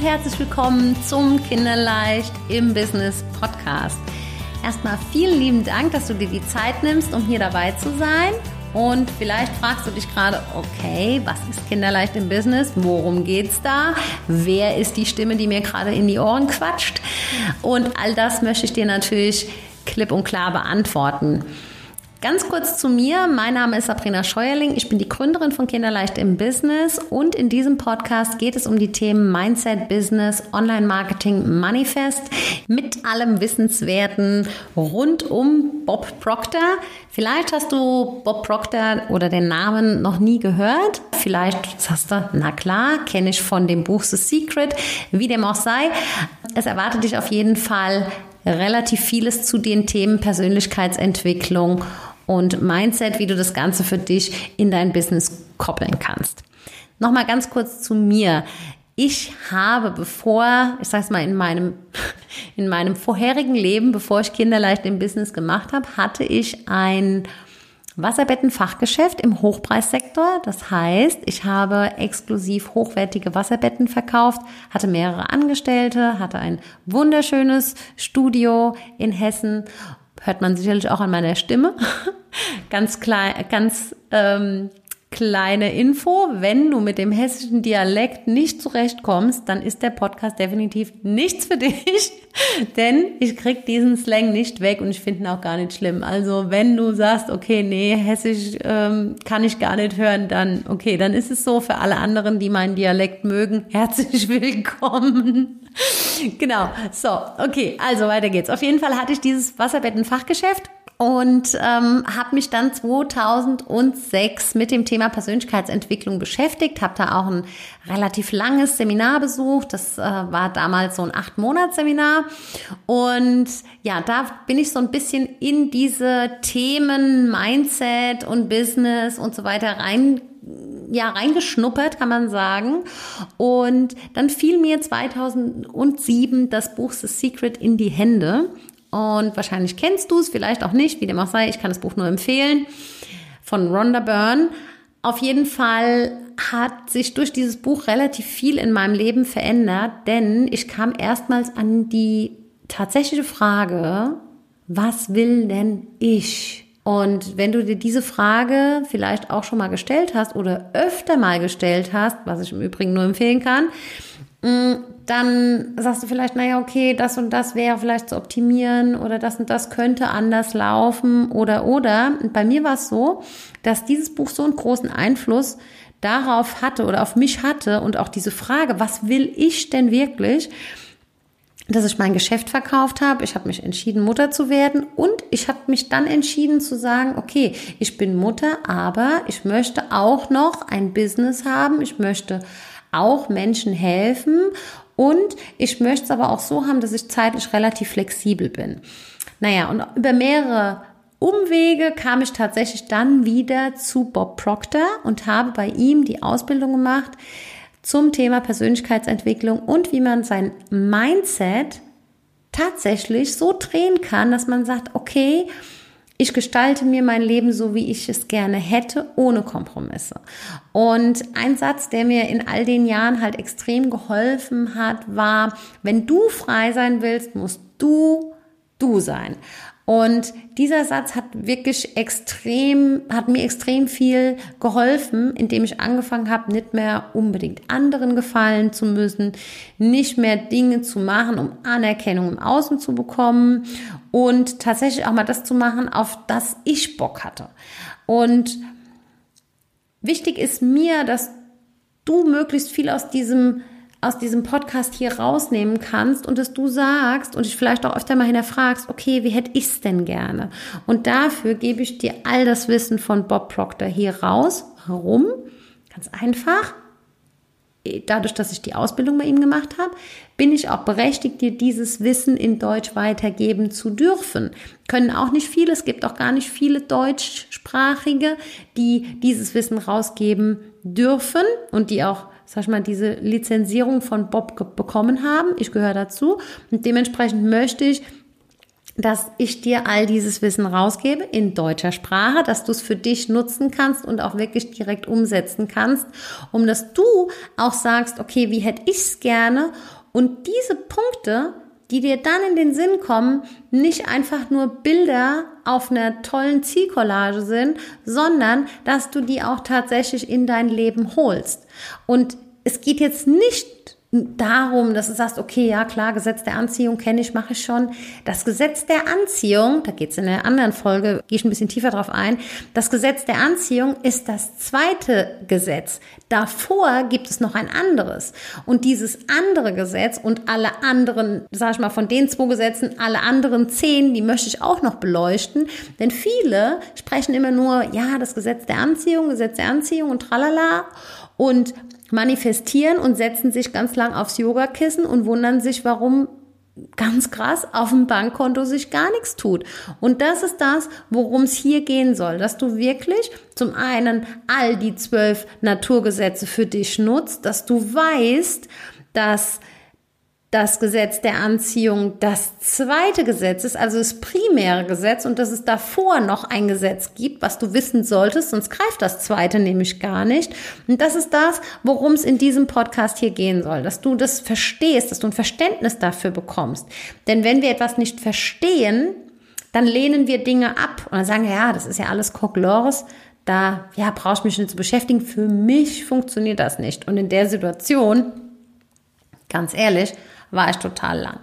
Und herzlich willkommen zum Kinderleicht im Business Podcast. Erstmal vielen lieben Dank, dass du dir die Zeit nimmst, um hier dabei zu sein. Und vielleicht fragst du dich gerade, okay, was ist Kinderleicht im Business? Worum geht's da? Wer ist die Stimme, die mir gerade in die Ohren quatscht? Und all das möchte ich dir natürlich klipp und klar beantworten. Ganz kurz zu mir. Mein Name ist Sabrina Scheuerling. Ich bin die Gründerin von Kinderleicht im Business und in diesem Podcast geht es um die Themen Mindset, Business, Online-Marketing, Manifest mit allem Wissenswerten rund um Bob Proctor. Vielleicht hast du Bob Proctor oder den Namen noch nie gehört. Vielleicht sagst du, na klar, kenne ich von dem Buch The Secret. Wie dem auch sei. Es erwartet dich auf jeden Fall relativ vieles zu den Themen Persönlichkeitsentwicklung und Mindset, wie du das Ganze für dich in dein Business koppeln kannst. Nochmal ganz kurz zu mir. Ich habe, bevor, ich sage es mal, in meinem, in meinem vorherigen Leben, bevor ich Kinderleicht im Business gemacht habe, hatte ich ein Wasserbettenfachgeschäft im Hochpreissektor. Das heißt, ich habe exklusiv hochwertige Wasserbetten verkauft, hatte mehrere Angestellte, hatte ein wunderschönes Studio in Hessen hört man sicherlich auch an meiner Stimme. ganz klein, ganz ähm, kleine Info, wenn du mit dem hessischen Dialekt nicht zurechtkommst, dann ist der Podcast definitiv nichts für dich, denn ich krieg diesen Slang nicht weg und ich finde ihn auch gar nicht schlimm. Also wenn du sagst, okay, nee, hessisch ähm, kann ich gar nicht hören, dann okay, dann ist es so für alle anderen, die meinen Dialekt mögen, herzlich willkommen. genau, so, okay, also weiter geht's. Auf jeden Fall hatte ich dieses Wasserbettenfachgeschäft und ähm, habe mich dann 2006 mit dem Thema Persönlichkeitsentwicklung beschäftigt, habe da auch ein relativ langes Seminar besucht. Das äh, war damals so ein acht Monats Seminar und ja, da bin ich so ein bisschen in diese Themen Mindset und Business und so weiter rein ja, reingeschnuppert, kann man sagen. Und dann fiel mir 2007 das Buch The Secret in die Hände. Und wahrscheinlich kennst du es, vielleicht auch nicht, wie dem auch sei. Ich kann das Buch nur empfehlen von Rhonda Byrne. Auf jeden Fall hat sich durch dieses Buch relativ viel in meinem Leben verändert, denn ich kam erstmals an die tatsächliche Frage, was will denn ich? Und wenn du dir diese Frage vielleicht auch schon mal gestellt hast oder öfter mal gestellt hast, was ich im Übrigen nur empfehlen kann, dann sagst du vielleicht, naja, okay, das und das wäre vielleicht zu optimieren oder das und das könnte anders laufen oder oder. Und bei mir war es so, dass dieses Buch so einen großen Einfluss darauf hatte oder auf mich hatte und auch diese Frage, was will ich denn wirklich, dass ich mein Geschäft verkauft habe. Ich habe mich entschieden, Mutter zu werden und ich habe mich dann entschieden zu sagen, okay, ich bin Mutter, aber ich möchte auch noch ein Business haben. Ich möchte auch Menschen helfen und ich möchte es aber auch so haben, dass ich zeitlich relativ flexibel bin. Naja, und über mehrere Umwege kam ich tatsächlich dann wieder zu Bob Proctor und habe bei ihm die Ausbildung gemacht zum Thema Persönlichkeitsentwicklung und wie man sein Mindset tatsächlich so drehen kann, dass man sagt, okay, ich gestalte mir mein Leben so, wie ich es gerne hätte, ohne Kompromisse. Und ein Satz, der mir in all den Jahren halt extrem geholfen hat, war, wenn du frei sein willst, musst du du sein. Und dieser Satz hat wirklich extrem, hat mir extrem viel geholfen, indem ich angefangen habe, nicht mehr unbedingt anderen gefallen zu müssen, nicht mehr Dinge zu machen, um Anerkennung im Außen zu bekommen und tatsächlich auch mal das zu machen, auf das ich Bock hatte. Und wichtig ist mir, dass du möglichst viel aus diesem aus diesem Podcast hier rausnehmen kannst und dass du sagst und dich vielleicht auch öfter mal hinterfragst, okay, wie hätte ich es denn gerne? Und dafür gebe ich dir all das Wissen von Bob Proctor hier raus. Warum? Ganz einfach. Dadurch, dass ich die Ausbildung bei ihm gemacht habe, bin ich auch berechtigt, dir dieses Wissen in Deutsch weitergeben zu dürfen. Können auch nicht viele, es gibt auch gar nicht viele Deutschsprachige, die dieses Wissen rausgeben dürfen und die auch sag ich mal, diese Lizenzierung von Bob bekommen haben. Ich gehöre dazu. Und dementsprechend möchte ich, dass ich dir all dieses Wissen rausgebe in deutscher Sprache, dass du es für dich nutzen kannst und auch wirklich direkt umsetzen kannst, um dass du auch sagst, okay, wie hätte ich es gerne? Und diese Punkte, die dir dann in den Sinn kommen, nicht einfach nur Bilder auf einer tollen Zielcollage sind, sondern dass du die auch tatsächlich in dein Leben holst. Und es geht jetzt nicht darum, dass du sagst, okay, ja klar, Gesetz der Anziehung kenne ich, mache ich schon. Das Gesetz der Anziehung, da geht es in einer anderen Folge, gehe ich ein bisschen tiefer drauf ein, das Gesetz der Anziehung ist das zweite Gesetz. Davor gibt es noch ein anderes. Und dieses andere Gesetz und alle anderen, sag ich mal, von den zwei Gesetzen, alle anderen zehn, die möchte ich auch noch beleuchten. Denn viele sprechen immer nur, ja, das Gesetz der Anziehung, Gesetz der Anziehung und tralala. Und manifestieren und setzen sich ganz lang aufs Yogakissen und wundern sich, warum ganz krass auf dem Bankkonto sich gar nichts tut. Und das ist das, worum es hier gehen soll, dass du wirklich zum einen all die zwölf Naturgesetze für dich nutzt, dass du weißt, dass das Gesetz der Anziehung das zweite Gesetz ist, also das primäre Gesetz und dass es davor noch ein Gesetz gibt, was du wissen solltest, sonst greift das zweite nämlich gar nicht. Und das ist das, worum es in diesem Podcast hier gehen soll, dass du das verstehst, dass du ein Verständnis dafür bekommst. Denn wenn wir etwas nicht verstehen, dann lehnen wir Dinge ab und dann sagen ja, das ist ja alles Kokolores, da ja, brauche ich mich nicht zu beschäftigen. Für mich funktioniert das nicht. Und in der Situation, ganz ehrlich, war ich total lang.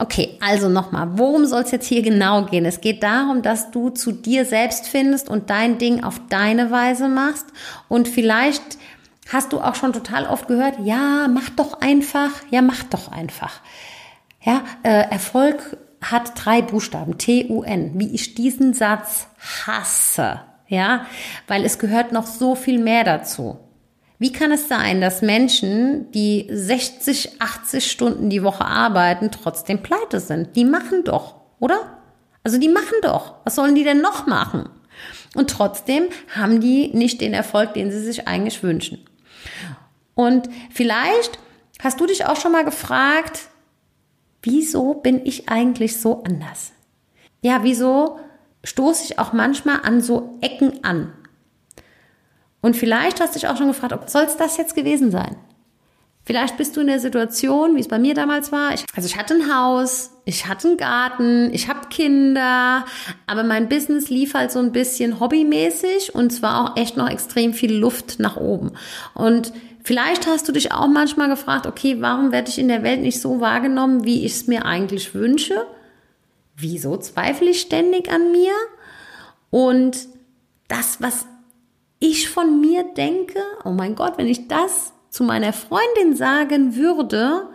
Okay, also nochmal, worum soll es jetzt hier genau gehen? Es geht darum, dass du zu dir selbst findest und dein Ding auf deine Weise machst. Und vielleicht hast du auch schon total oft gehört, ja, mach doch einfach, ja, mach doch einfach. Ja, äh, Erfolg hat drei Buchstaben, T-U-N, wie ich diesen Satz hasse. Ja, weil es gehört noch so viel mehr dazu. Wie kann es sein, dass Menschen, die 60, 80 Stunden die Woche arbeiten, trotzdem pleite sind? Die machen doch, oder? Also die machen doch. Was sollen die denn noch machen? Und trotzdem haben die nicht den Erfolg, den sie sich eigentlich wünschen. Und vielleicht hast du dich auch schon mal gefragt, wieso bin ich eigentlich so anders? Ja, wieso stoße ich auch manchmal an so Ecken an? Und vielleicht hast du dich auch schon gefragt, soll es das jetzt gewesen sein? Vielleicht bist du in der Situation, wie es bei mir damals war. Ich, also ich hatte ein Haus, ich hatte einen Garten, ich habe Kinder, aber mein Business lief halt so ein bisschen hobbymäßig und zwar auch echt noch extrem viel Luft nach oben. Und vielleicht hast du dich auch manchmal gefragt, okay, warum werde ich in der Welt nicht so wahrgenommen, wie ich es mir eigentlich wünsche? Wieso zweifle ich ständig an mir? Und das, was ich von mir denke, oh mein Gott, wenn ich das zu meiner Freundin sagen würde,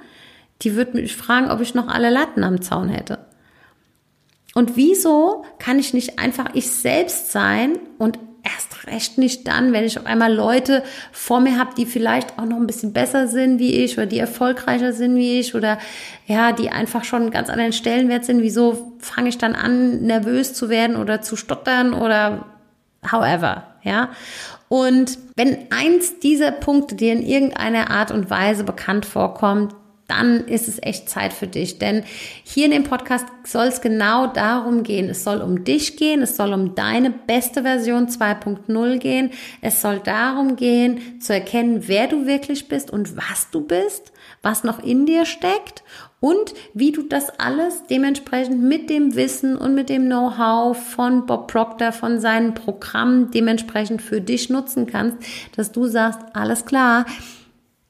die würde mich fragen, ob ich noch alle Latten am Zaun hätte. Und wieso kann ich nicht einfach ich selbst sein und erst recht nicht dann, wenn ich auf einmal Leute vor mir habe, die vielleicht auch noch ein bisschen besser sind wie ich oder die erfolgreicher sind wie ich oder ja, die einfach schon ganz anderen Stellenwert sind. Wieso fange ich dann an, nervös zu werden oder zu stottern oder however, ja. Und wenn eins dieser Punkte dir in irgendeiner Art und Weise bekannt vorkommt, dann ist es echt Zeit für dich. Denn hier in dem Podcast soll es genau darum gehen. Es soll um dich gehen. Es soll um deine beste Version 2.0 gehen. Es soll darum gehen, zu erkennen, wer du wirklich bist und was du bist, was noch in dir steckt und wie du das alles dementsprechend mit dem Wissen und mit dem Know-how von Bob Proctor, von seinen Programmen dementsprechend für dich nutzen kannst, dass du sagst, alles klar,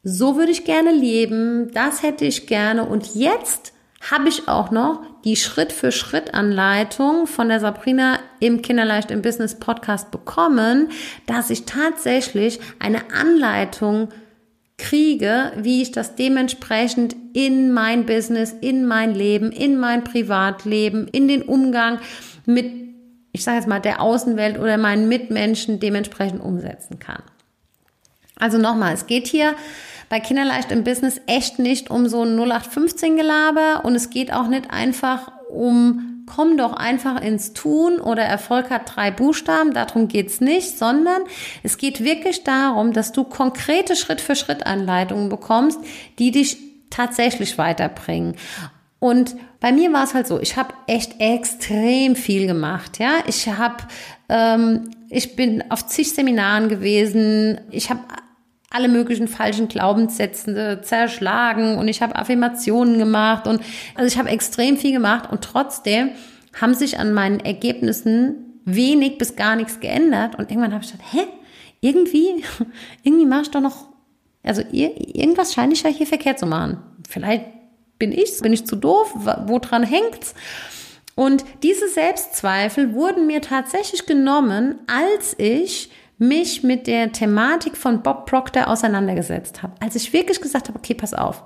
so würde ich gerne leben, das hätte ich gerne und jetzt habe ich auch noch die Schritt-für-Schritt-Anleitung von der Sabrina im Kinderleicht im Business Podcast bekommen, dass ich tatsächlich eine Anleitung kriege, wie ich das dementsprechend in mein Business, in mein Leben, in mein Privatleben, in den Umgang mit, ich sage jetzt mal, der Außenwelt oder meinen Mitmenschen dementsprechend umsetzen kann. Also nochmal, es geht hier bei Kinderleicht im Business echt nicht um so ein 0815 Gelaber und es geht auch nicht einfach um komm doch einfach ins Tun oder Erfolg hat drei Buchstaben, darum geht's nicht, sondern es geht wirklich darum, dass du konkrete Schritt-für-Schritt-Anleitungen bekommst, die dich tatsächlich weiterbringen. Und bei mir war es halt so, ich habe echt extrem viel gemacht. Ja, ich habe, ähm, ich bin auf zig Seminaren gewesen. Ich habe alle möglichen falschen Glaubenssätze zerschlagen und ich habe Affirmationen gemacht und also ich habe extrem viel gemacht und trotzdem haben sich an meinen Ergebnissen wenig bis gar nichts geändert und irgendwann habe ich gedacht, hä, irgendwie, irgendwie mache ich doch noch, also irgendwas scheine ich ja hier verkehrt zu machen. Vielleicht bin ich's, bin ich zu doof, woran hängt's? Und diese Selbstzweifel wurden mir tatsächlich genommen, als ich mich mit der Thematik von Bob Proctor auseinandergesetzt habe. Als ich wirklich gesagt habe, okay, pass auf.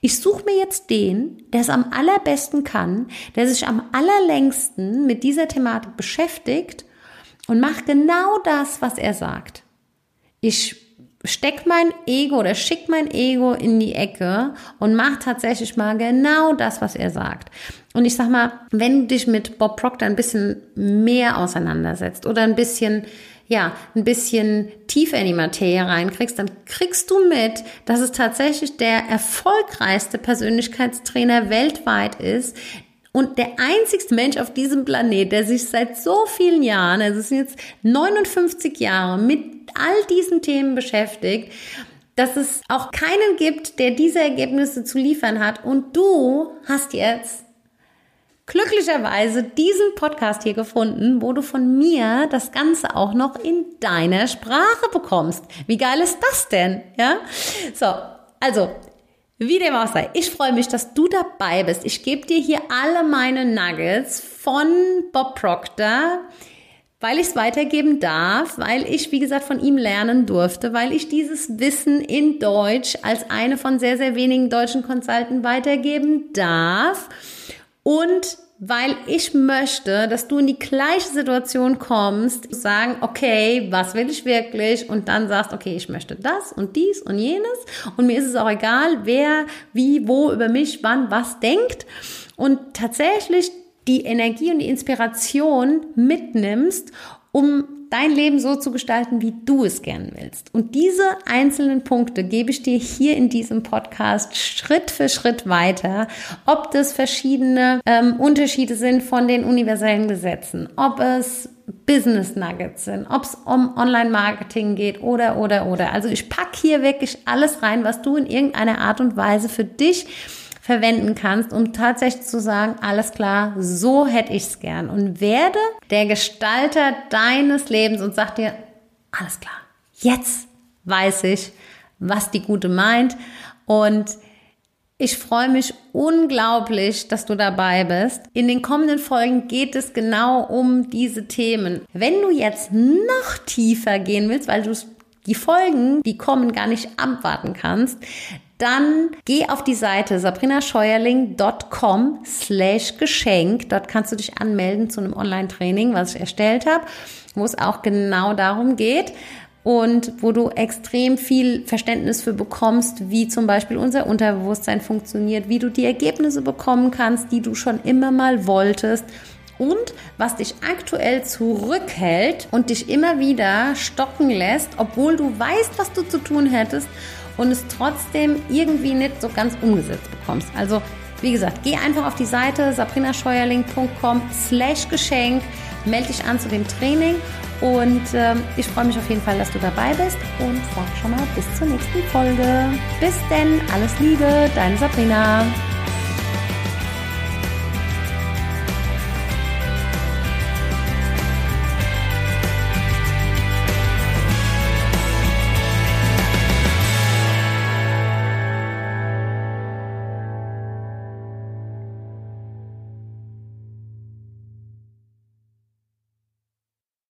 Ich suche mir jetzt den, der es am allerbesten kann, der sich am allerlängsten mit dieser Thematik beschäftigt und mache genau das, was er sagt. Ich steck mein Ego oder schick mein Ego in die Ecke und mach tatsächlich mal genau das, was er sagt. Und ich sag mal, wenn du dich mit Bob Proctor ein bisschen mehr auseinandersetzt oder ein bisschen ja, ein bisschen tiefer in die Materie reinkriegst, dann kriegst du mit, dass es tatsächlich der erfolgreichste Persönlichkeitstrainer weltweit ist, und der einzigste Mensch auf diesem Planet, der sich seit so vielen Jahren, also es sind jetzt 59 Jahre, mit all diesen Themen beschäftigt, dass es auch keinen gibt, der diese Ergebnisse zu liefern hat. Und du hast jetzt glücklicherweise diesen Podcast hier gefunden, wo du von mir das Ganze auch noch in deiner Sprache bekommst. Wie geil ist das denn? Ja? So. Also, wie dem auch sei, ich freue mich, dass du dabei bist. Ich gebe dir hier alle meine Nuggets von Bob Proctor, weil ich es weitergeben darf, weil ich, wie gesagt, von ihm lernen durfte, weil ich dieses Wissen in Deutsch als eine von sehr, sehr wenigen deutschen Consultants weitergeben darf. Und weil ich möchte, dass du in die gleiche Situation kommst, sagen, okay, was will ich wirklich? Und dann sagst, okay, ich möchte das und dies und jenes. Und mir ist es auch egal, wer, wie, wo über mich, wann, was denkt. Und tatsächlich die Energie und die Inspiration mitnimmst, um dein Leben so zu gestalten, wie du es gern willst. Und diese einzelnen Punkte gebe ich dir hier in diesem Podcast Schritt für Schritt weiter, ob das verschiedene ähm, Unterschiede sind von den universellen Gesetzen, ob es Business Nuggets sind, ob es um Online-Marketing geht oder, oder, oder. Also ich packe hier wirklich alles rein, was du in irgendeiner Art und Weise für dich verwenden kannst, um tatsächlich zu sagen, alles klar, so hätte ich es gern. Und werde der Gestalter deines Lebens und sag dir, alles klar, jetzt weiß ich, was die Gute meint. Und ich freue mich unglaublich, dass du dabei bist. In den kommenden Folgen geht es genau um diese Themen. Wenn du jetzt noch tiefer gehen willst, weil du die Folgen, die kommen, gar nicht abwarten kannst, dann geh auf die Seite sabrinascheuerling.com slash Geschenk. Dort kannst du dich anmelden zu einem Online-Training, was ich erstellt habe, wo es auch genau darum geht und wo du extrem viel Verständnis für bekommst, wie zum Beispiel unser Unterbewusstsein funktioniert, wie du die Ergebnisse bekommen kannst, die du schon immer mal wolltest und was dich aktuell zurückhält und dich immer wieder stocken lässt, obwohl du weißt, was du zu tun hättest und es trotzdem irgendwie nicht so ganz umgesetzt bekommst. Also wie gesagt, geh einfach auf die Seite sabrinascheuerling.com slash Geschenk, melde dich an zu dem Training und ähm, ich freue mich auf jeden Fall, dass du dabei bist und sag schon mal bis zur nächsten Folge. Bis denn, alles Liebe, deine Sabrina.